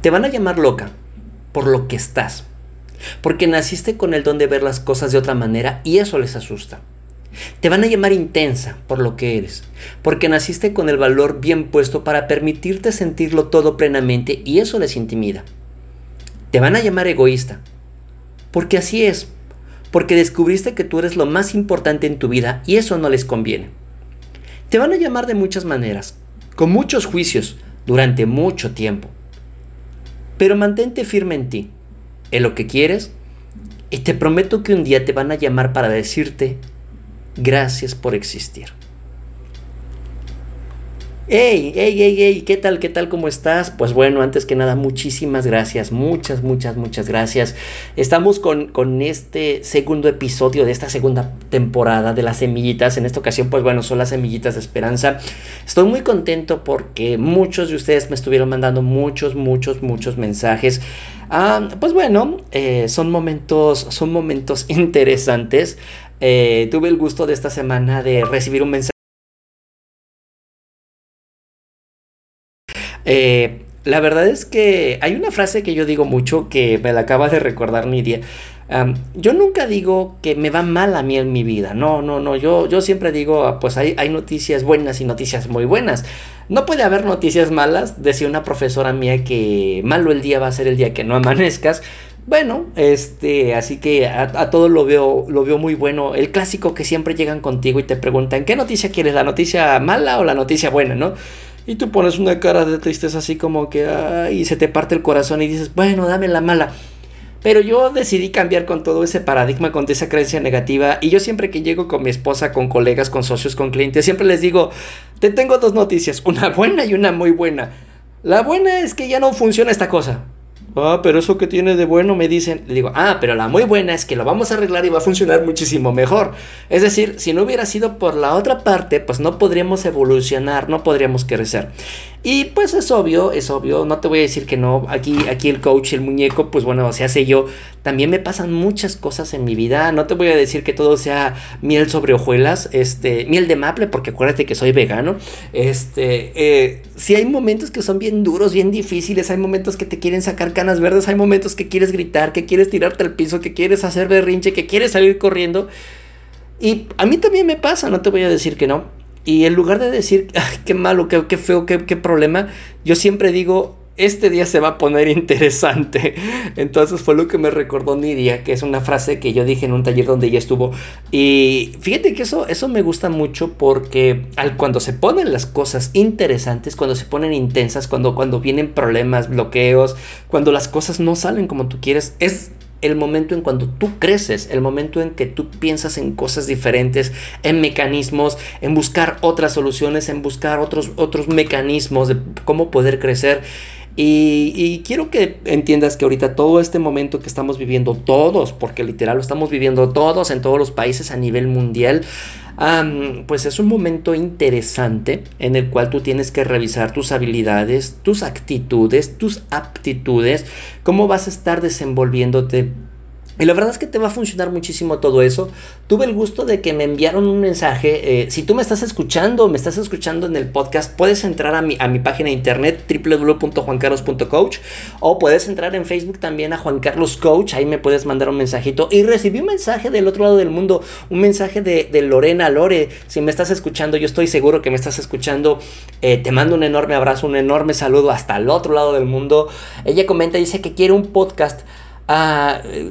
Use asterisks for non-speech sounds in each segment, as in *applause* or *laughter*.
Te van a llamar loca por lo que estás, porque naciste con el don de ver las cosas de otra manera y eso les asusta. Te van a llamar intensa por lo que eres, porque naciste con el valor bien puesto para permitirte sentirlo todo plenamente y eso les intimida. Te van a llamar egoísta, porque así es, porque descubriste que tú eres lo más importante en tu vida y eso no les conviene. Te van a llamar de muchas maneras, con muchos juicios, durante mucho tiempo. Pero mantente firme en ti, en lo que quieres, y te prometo que un día te van a llamar para decirte gracias por existir. Hey, hey, hey, hey, ¿qué tal? ¿Qué tal? ¿Cómo estás? Pues bueno, antes que nada, muchísimas gracias, muchas, muchas, muchas gracias. Estamos con, con, este segundo episodio de esta segunda temporada de las semillitas. En esta ocasión, pues bueno, son las semillitas de esperanza. Estoy muy contento porque muchos de ustedes me estuvieron mandando muchos, muchos, muchos mensajes. Ah, pues bueno, eh, son momentos, son momentos *laughs* interesantes. Eh, tuve el gusto de esta semana de recibir un mensaje Eh, la verdad es que hay una frase que yo digo mucho que me la acaba de recordar Nidia. yo nunca digo que me va mal a mí en mi vida. No, no, no. Yo, yo siempre digo, ah, pues hay, hay noticias buenas y noticias muy buenas. No puede haber noticias malas. Decía una profesora mía que malo el día va a ser el día que no amanezcas. Bueno, este, así que a, a, todo lo veo, lo veo muy bueno. El clásico que siempre llegan contigo y te preguntan, ¿qué noticia quieres? ¿La noticia mala o la noticia buena, no? Y tú pones una cara de tristeza así como que, ay, se te parte el corazón y dices, bueno, dame la mala. Pero yo decidí cambiar con todo ese paradigma, con esa creencia negativa. Y yo siempre que llego con mi esposa, con colegas, con socios, con clientes, siempre les digo, te tengo dos noticias, una buena y una muy buena. La buena es que ya no funciona esta cosa. Ah, pero eso que tiene de bueno me dicen, le digo, ah, pero la muy buena es que lo vamos a arreglar y va a funcionar muchísimo mejor. Es decir, si no hubiera sido por la otra parte, pues no podríamos evolucionar, no podríamos crecer. Y pues es obvio, es obvio, no te voy a decir que no, aquí, aquí el coach, el muñeco, pues bueno, se hace yo. También me pasan muchas cosas en mi vida, no te voy a decir que todo sea miel sobre hojuelas, este, miel de maple, porque acuérdate que soy vegano. Este, eh, si hay momentos que son bien duros, bien difíciles, hay momentos que te quieren sacar canas verdes, hay momentos que quieres gritar, que quieres tirarte al piso, que quieres hacer berrinche, que quieres salir corriendo. Y a mí también me pasa, no te voy a decir que no. Y en lugar de decir, *laughs* qué malo, qué, qué feo, qué, qué problema, yo siempre digo, este día se va a poner *laughs* interesante. Entonces fue lo que me recordó Nidia, que es una frase que yo dije en un taller donde ella estuvo. Y fíjate que eso, eso me gusta mucho porque al, cuando se ponen las cosas interesantes, cuando se ponen intensas, cuando, cuando vienen problemas, bloqueos, cuando las cosas no salen como tú quieres, es el momento en cuando tú creces, el momento en que tú piensas en cosas diferentes, en mecanismos, en buscar otras soluciones, en buscar otros, otros mecanismos de cómo poder crecer. Y, y, quiero que entiendas que ahorita todo este momento que estamos viviendo todos, porque literal lo estamos viviendo todos en todos los países a nivel mundial, pues es un momento interesante en el cual tú tienes que revisar tus habilidades, tus actitudes, tus aptitudes, cómo vas a estar desenvolviéndote y la verdad es que te va a funcionar muchísimo todo eso. Tuve el gusto de que me enviaron un mensaje. Eh, si tú me estás escuchando, me estás escuchando en el podcast, puedes entrar a mi, a mi página de internet www.juancarlos.coach o puedes entrar en Facebook también a Juan Carlos Coach. Ahí me puedes mandar un mensajito. Y recibí un mensaje del otro lado del mundo, un mensaje de, de Lorena Lore. Si me estás escuchando, yo estoy seguro que me estás escuchando. Eh, te mando un enorme abrazo, un enorme saludo hasta el otro lado del mundo. Ella comenta, dice que quiere un podcast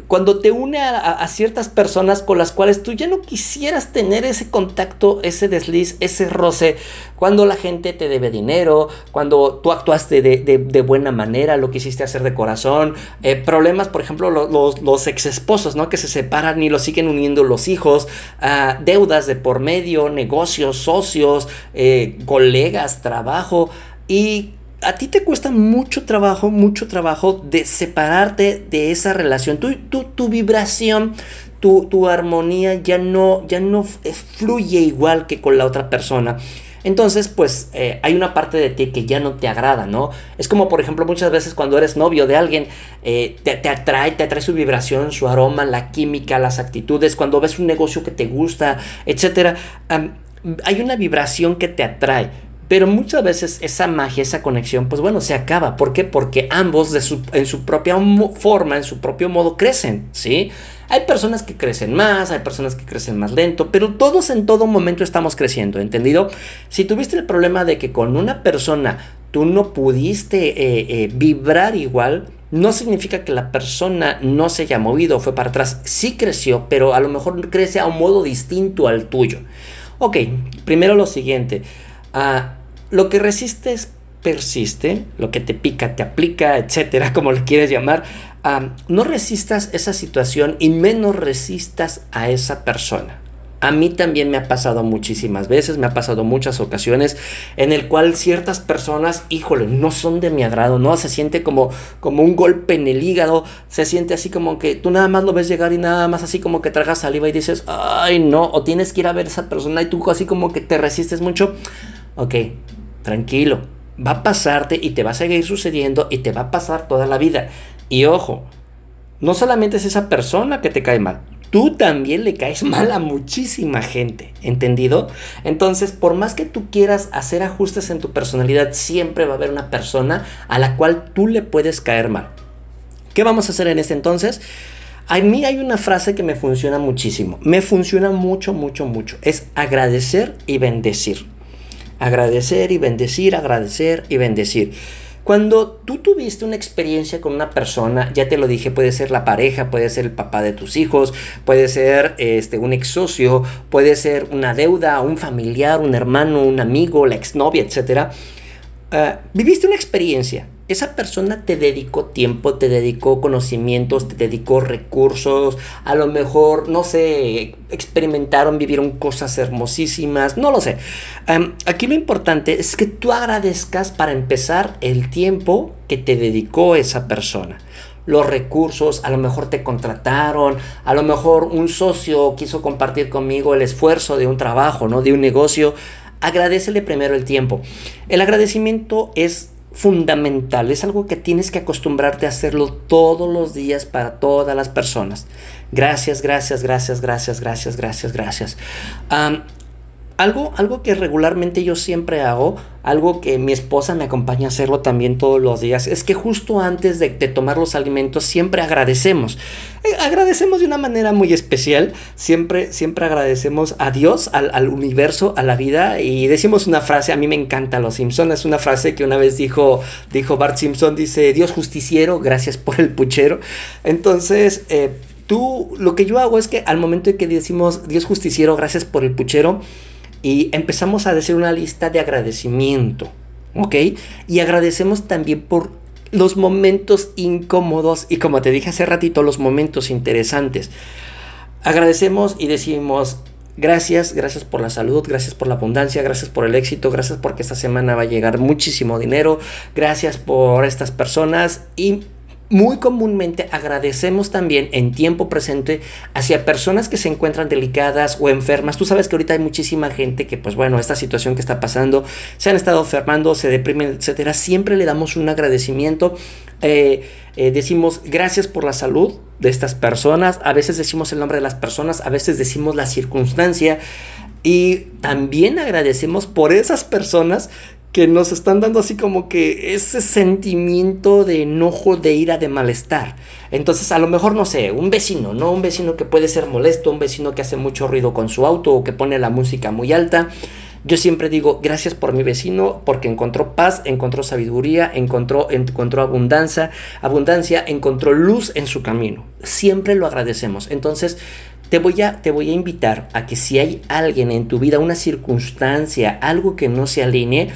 cuando te une a, ciertas personas con las cuales tú ya no quisieras tener ese contacto, ese desliz, ese roce, cuando la gente te debe dinero, cuando tú actuaste de, buena manera, lo quisiste hacer de corazón, eh, problemas, por ejemplo, los, los, ex esposos, ¿no? Que se separan y los siguen uniendo los hijos, ah, deudas de por medio, negocios, socios, eh, colegas, trabajo y a ti te cuesta mucho trabajo, mucho trabajo de separarte de esa relación. Tu, tu, vibración, tu, tu, armonía ya no, ya no fluye igual que con la otra persona. Entonces, pues eh, hay una parte de ti que ya no te agrada, ¿no? Es como, por ejemplo, muchas veces cuando eres novio de alguien, eh, te, atrae, te atrae su vibración, su aroma, la química, las actitudes, cuando ves un negocio que te gusta, etc. hay una vibración que te atrae Pero muchas veces esa magia, esa conexión, pues bueno, se acaba. ¿Por qué? Porque ambos en su propia forma, en su propio modo, crecen, ¿sí? Hay personas que crecen más, hay personas que crecen más lento, pero todos en todo momento estamos creciendo, ¿entendido? Si tuviste el problema de que con una persona tú no pudiste eh, eh, vibrar igual, no significa que la persona no se haya movido, fue para atrás. Sí creció, pero a lo mejor crece a un modo distinto al tuyo. Ok, primero lo siguiente. Ah, lo que resistes persiste, lo que te pica te aplica, etcétera, *laughs* como le quieres llamar. no resistas esa situación y menos resistas a esa persona. A mí también me ha pasado muchísimas veces, me ha pasado muchas ocasiones en el cual ciertas personas, híjole, no son de mi agrado, ¿no? Se siente como, como un golpe en el hígado, se siente así como que tú nada más lo ves llegar y nada más así como que tragas saliva y dices, ay, no, o tienes que ir a ver a esa persona y tú así como que te resistes mucho. Ok, tranquilo, va a pasarte y te va a seguir sucediendo y te va a pasar toda la vida. Y ojo, no solamente es esa persona que te cae mal, tú también le caes mal a muchísima gente, ¿entendido? Entonces, por más que tú quieras hacer ajustes en tu personalidad, siempre va a haber una persona a la cual tú le puedes caer mal. ¿Qué vamos a hacer en este entonces? A mí hay una frase que me funciona muchísimo, me funciona mucho, mucho, mucho. Es agradecer y bendecir. Agradecer y bendecir, agradecer y bendecir. Cuando tú tuviste una experiencia con una persona, ya te lo dije, puede ser la pareja, puede ser el papá de tus hijos, puede ser este, un ex socio, puede ser una deuda, un familiar, un hermano, un amigo, la exnovia, etc. Ah, viviste una experiencia esa persona te dedicó tiempo, te dedicó conocimientos, te dedicó recursos, a lo mejor, no sé, experimentaron, vivieron cosas hermosísimas, no lo sé. aquí lo importante es que tú agradezcas para empezar el tiempo que te dedicó esa persona los recursos, a lo mejor te contrataron, a lo mejor un socio quiso compartir conmigo el esfuerzo de un trabajo, ¿no? De un negocio. Agradecele primero el tiempo. El agradecimiento es fundamental, es algo que tienes que acostumbrarte a hacerlo todos los días para todas las personas. Gracias, gracias, gracias, gracias, gracias, gracias, gracias. Algo, algo que regularmente yo siempre hago, algo que mi esposa me acompaña a hacerlo también todos los días, es que justo antes de, tomar los alimentos siempre agradecemos. Eh, agradecemos de una manera muy especial, siempre, siempre agradecemos a Dios, al, al, universo, a la vida y decimos una frase, a mí me encanta Los Simpson, es una frase que una vez dijo, dijo Bart Simpson, dice, Dios justiciero, gracias por el puchero. Entonces, eh, tú, lo que yo hago es que al momento de que decimos Dios justiciero, gracias por el puchero, y empezamos a decir una lista de agradecimiento, ¿ok? Y agradecemos también por los momentos incómodos y como te dije hace ratito, los momentos interesantes. Agradecemos y decimos, gracias, gracias por la salud, gracias por la abundancia, gracias por el éxito, gracias porque esta semana va a llegar muchísimo dinero, gracias por estas personas y muy comúnmente agradecemos también en tiempo presente hacia personas que se encuentran delicadas o enfermas. Tú sabes que ahorita hay muchísima gente que, pues bueno, esta situación que está pasando, se han estado enfermando, se deprimen, etcétera. Siempre le damos un agradecimiento. Eh, eh, decimos gracias por la salud de estas personas. A veces decimos el nombre de las personas, a veces decimos la circunstancia. Y también agradecemos por esas personas que nos están dando así como que ese sentimiento de enojo, de ira, de malestar. Entonces, a lo mejor, no sé, un vecino, ¿no? Un vecino que puede ser molesto, un vecino que hace mucho ruido con su auto o que pone la música muy alta. Yo siempre digo, gracias por mi vecino, porque encontró paz, encontró sabiduría, encontró, encontró abundancia, abundancia, encontró luz en su camino. Siempre lo agradecemos. Entonces, te voy, a, te voy a invitar a que si hay alguien en tu vida, una circunstancia, algo que no se alinee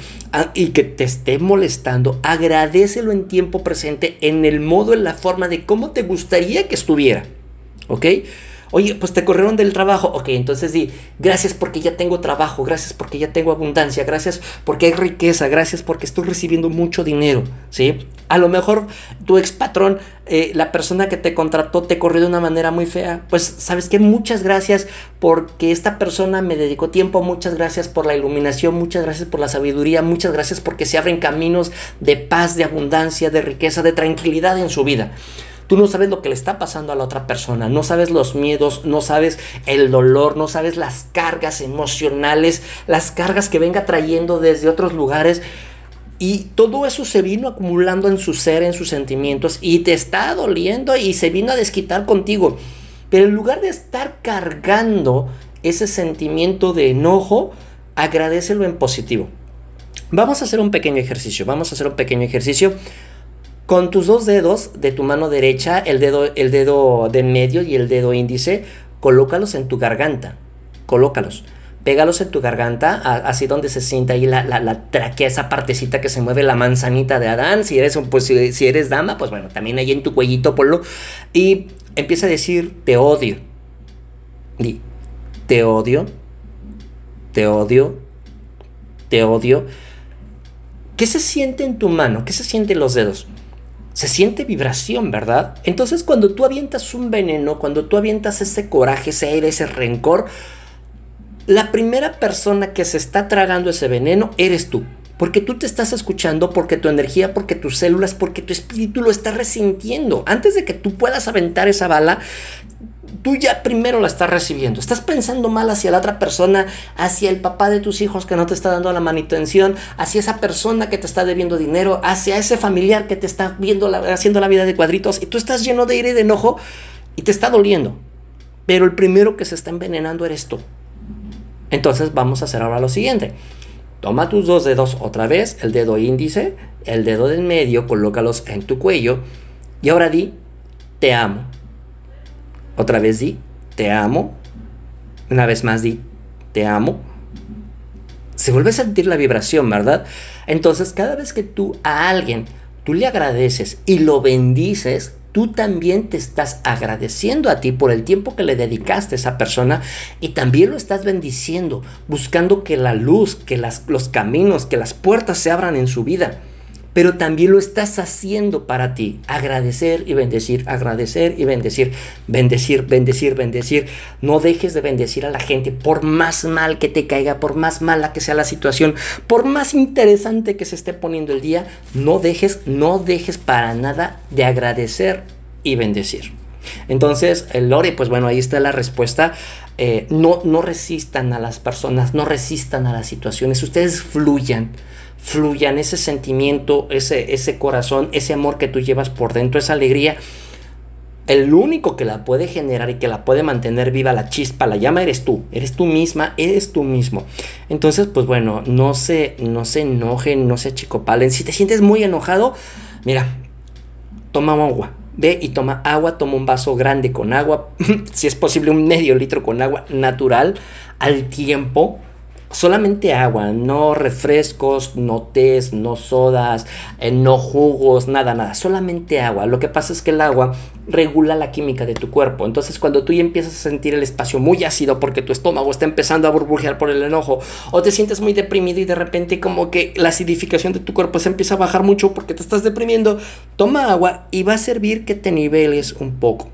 y que te esté molestando, agradecelo en tiempo presente en el modo, en la forma de cómo te gustaría que estuviera. ¿Ok? Oye, pues te corrieron del trabajo. Ok, entonces di, gracias porque ya tengo trabajo, gracias porque ya tengo abundancia, gracias porque hay riqueza, gracias porque estoy recibiendo mucho dinero, ¿sí? A lo mejor tu ex patrón, eh, la persona que te contrató, te corrió de una manera muy fea. Pues, ¿sabes qué? Muchas gracias porque esta persona me dedicó tiempo, muchas gracias por la iluminación, muchas gracias por la sabiduría, muchas gracias porque se abren caminos de paz, de abundancia, de riqueza, de tranquilidad en su vida. Tú no sabes lo que le está pasando a la otra persona, no sabes los miedos, no sabes el dolor, no sabes las cargas emocionales, las cargas que venga trayendo desde otros lugares. Y todo eso se vino acumulando en su ser, en sus sentimientos, y te está doliendo y se vino a desquitar contigo. Pero en lugar de estar cargando ese sentimiento de enojo, agradecelo en positivo. Vamos a hacer un pequeño ejercicio, vamos a hacer un pequeño ejercicio. Con tus dos dedos de tu mano derecha, el dedo, el dedo de medio y el dedo índice, colócalos en tu garganta. Colócalos. Pégalos en tu garganta, así donde se sienta ahí la, la, traquea, esa partecita que se mueve, la manzanita de Adán. Si eres, pues, si, eres dama, pues bueno, también ahí en tu cuellito ponlo. Y empieza a decir, te odio. Di, te odio, te odio, te odio. ¿Qué se siente en tu mano? ¿Qué se siente en los dedos? Se siente vibración, ¿verdad? Entonces cuando tú avientas un veneno, cuando tú avientas ese coraje, ese aire, ese rencor, la primera persona que se está tragando ese veneno eres tú. Porque tú te estás escuchando, porque tu energía, porque tus células, porque tu espíritu lo está resintiendo. Antes de que tú puedas aventar esa bala, tú ya primero la estás recibiendo. Estás pensando mal hacia la otra persona, hacia el papá de tus hijos que no te está dando la manutención, hacia esa persona que te está debiendo dinero, hacia ese familiar que te está viendo haciendo la vida de cuadritos y tú estás lleno de ira y de enojo y te está doliendo. Pero el primero que se está envenenando eres tú. Entonces vamos a hacer ahora lo siguiente. Toma tus dos dedos otra vez, el dedo índice, el dedo del medio, colócalos en tu cuello y ahora di, te amo. Otra vez di, te amo. Una vez más di, te amo. Se vuelve a sentir la vibración, ¿verdad? Entonces, cada vez que tú a alguien, tú le agradeces y lo bendices, tú también te estás agradeciendo a ti por el tiempo que le dedicaste a esa persona y también lo estás bendiciendo, buscando que la luz, que las, los caminos, que las puertas se abran en su vida pero también lo estás haciendo para ti. Agradecer y bendecir, agradecer y bendecir, bendecir, bendecir, bendecir. No dejes de bendecir a la gente por más mal que te caiga, por más mala que sea la situación, por más interesante que se esté poniendo el día, no dejes, no dejes para nada de agradecer y bendecir. Entonces, el Lore, pues bueno, ahí está la respuesta. Eh, no, no resistan a las personas, no resistan a las situaciones, ustedes fluyan fluyan ese sentimiento, ese, ese corazón, ese amor que tú llevas por dentro, esa alegría. El único que la puede generar y que la puede mantener viva la chispa, la llama, eres tú. Eres tú misma, eres tú mismo. Entonces, pues bueno, no se, no se enojen, no se achicopalen. Si te sientes muy enojado, mira, toma agua. Ve y toma agua, toma un vaso grande con agua, *laughs* si es posible un medio litro con agua natural al tiempo solamente agua, no refrescos, no tés, no sodas, eh, no jugos, nada, nada, solamente agua. Lo que pasa es que el agua regula la química de tu cuerpo. Entonces, cuando tú ya empiezas a sentir el espacio muy ácido porque tu estómago está empezando a burbujear por el enojo, o te sientes muy deprimido y de repente como que la acidificación de tu cuerpo se empieza a bajar mucho porque te estás deprimiendo, toma agua y va a servir que te niveles un poco.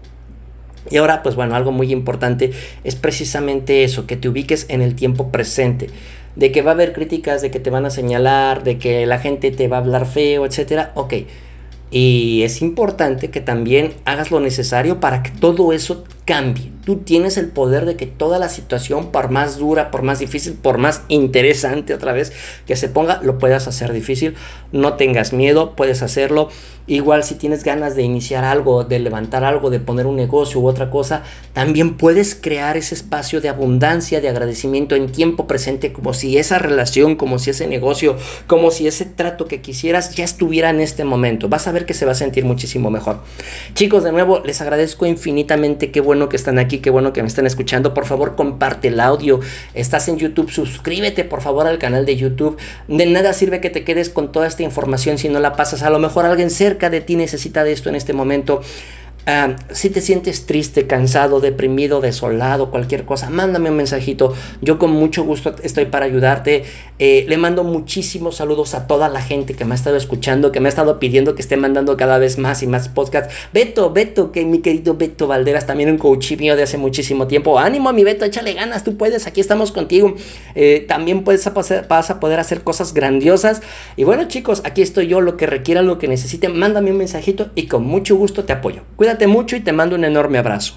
Y ahora, pues bueno, algo muy importante es precisamente eso, que te ubiques en el tiempo presente. De que va a haber críticas, de que te van a señalar, de que la gente te va a hablar feo, etcétera. Ok. Y es importante que también hagas lo necesario para que todo eso cambie. Tú tienes el poder de que toda la situación, por más dura, por más difícil, por más interesante otra vez que se ponga, lo puedas hacer difícil. No tengas miedo, puedes hacerlo. Igual si tienes ganas de iniciar algo, de levantar algo, de poner un negocio u otra cosa, también puedes crear ese espacio de abundancia, de agradecimiento en tiempo presente, como si esa relación, como si ese negocio, como si ese trato que quisieras ya estuviera en este momento. Vas a ver que se va a sentir muchísimo mejor. Chicos, de nuevo, les agradezco infinitamente. Qué bueno que están aquí, qué bueno que me están escuchando. Por favor, comparte el audio. Estás en YouTube, suscríbete por favor al canal de YouTube. De nada sirve que te quedes con toda esta información si no la pasas. A lo mejor alguien cerca de ti necesita de esto en este momento. Ah, si te sientes triste, cansado, deprimido, desolado, cualquier cosa, mándame un mensajito. Yo con mucho gusto estoy para ayudarte. Eh, le mando muchísimos saludos a toda la gente que me ha estado escuchando, que me ha estado pidiendo que esté mandando cada vez más y más podcasts. Beto, Beto, que mi querido Beto Valderas, también un coach mío de hace muchísimo tiempo. Ánimo, mi Beto, échale ganas, tú puedes, aquí estamos contigo. Eh, también puedes, vas a poder hacer cosas grandiosas. Y bueno, chicos, aquí estoy yo, lo que requieran, lo que necesiten, mándame un mensajito y con mucho gusto te apoyo. Cuídate mucho y te mando un enorme abrazo.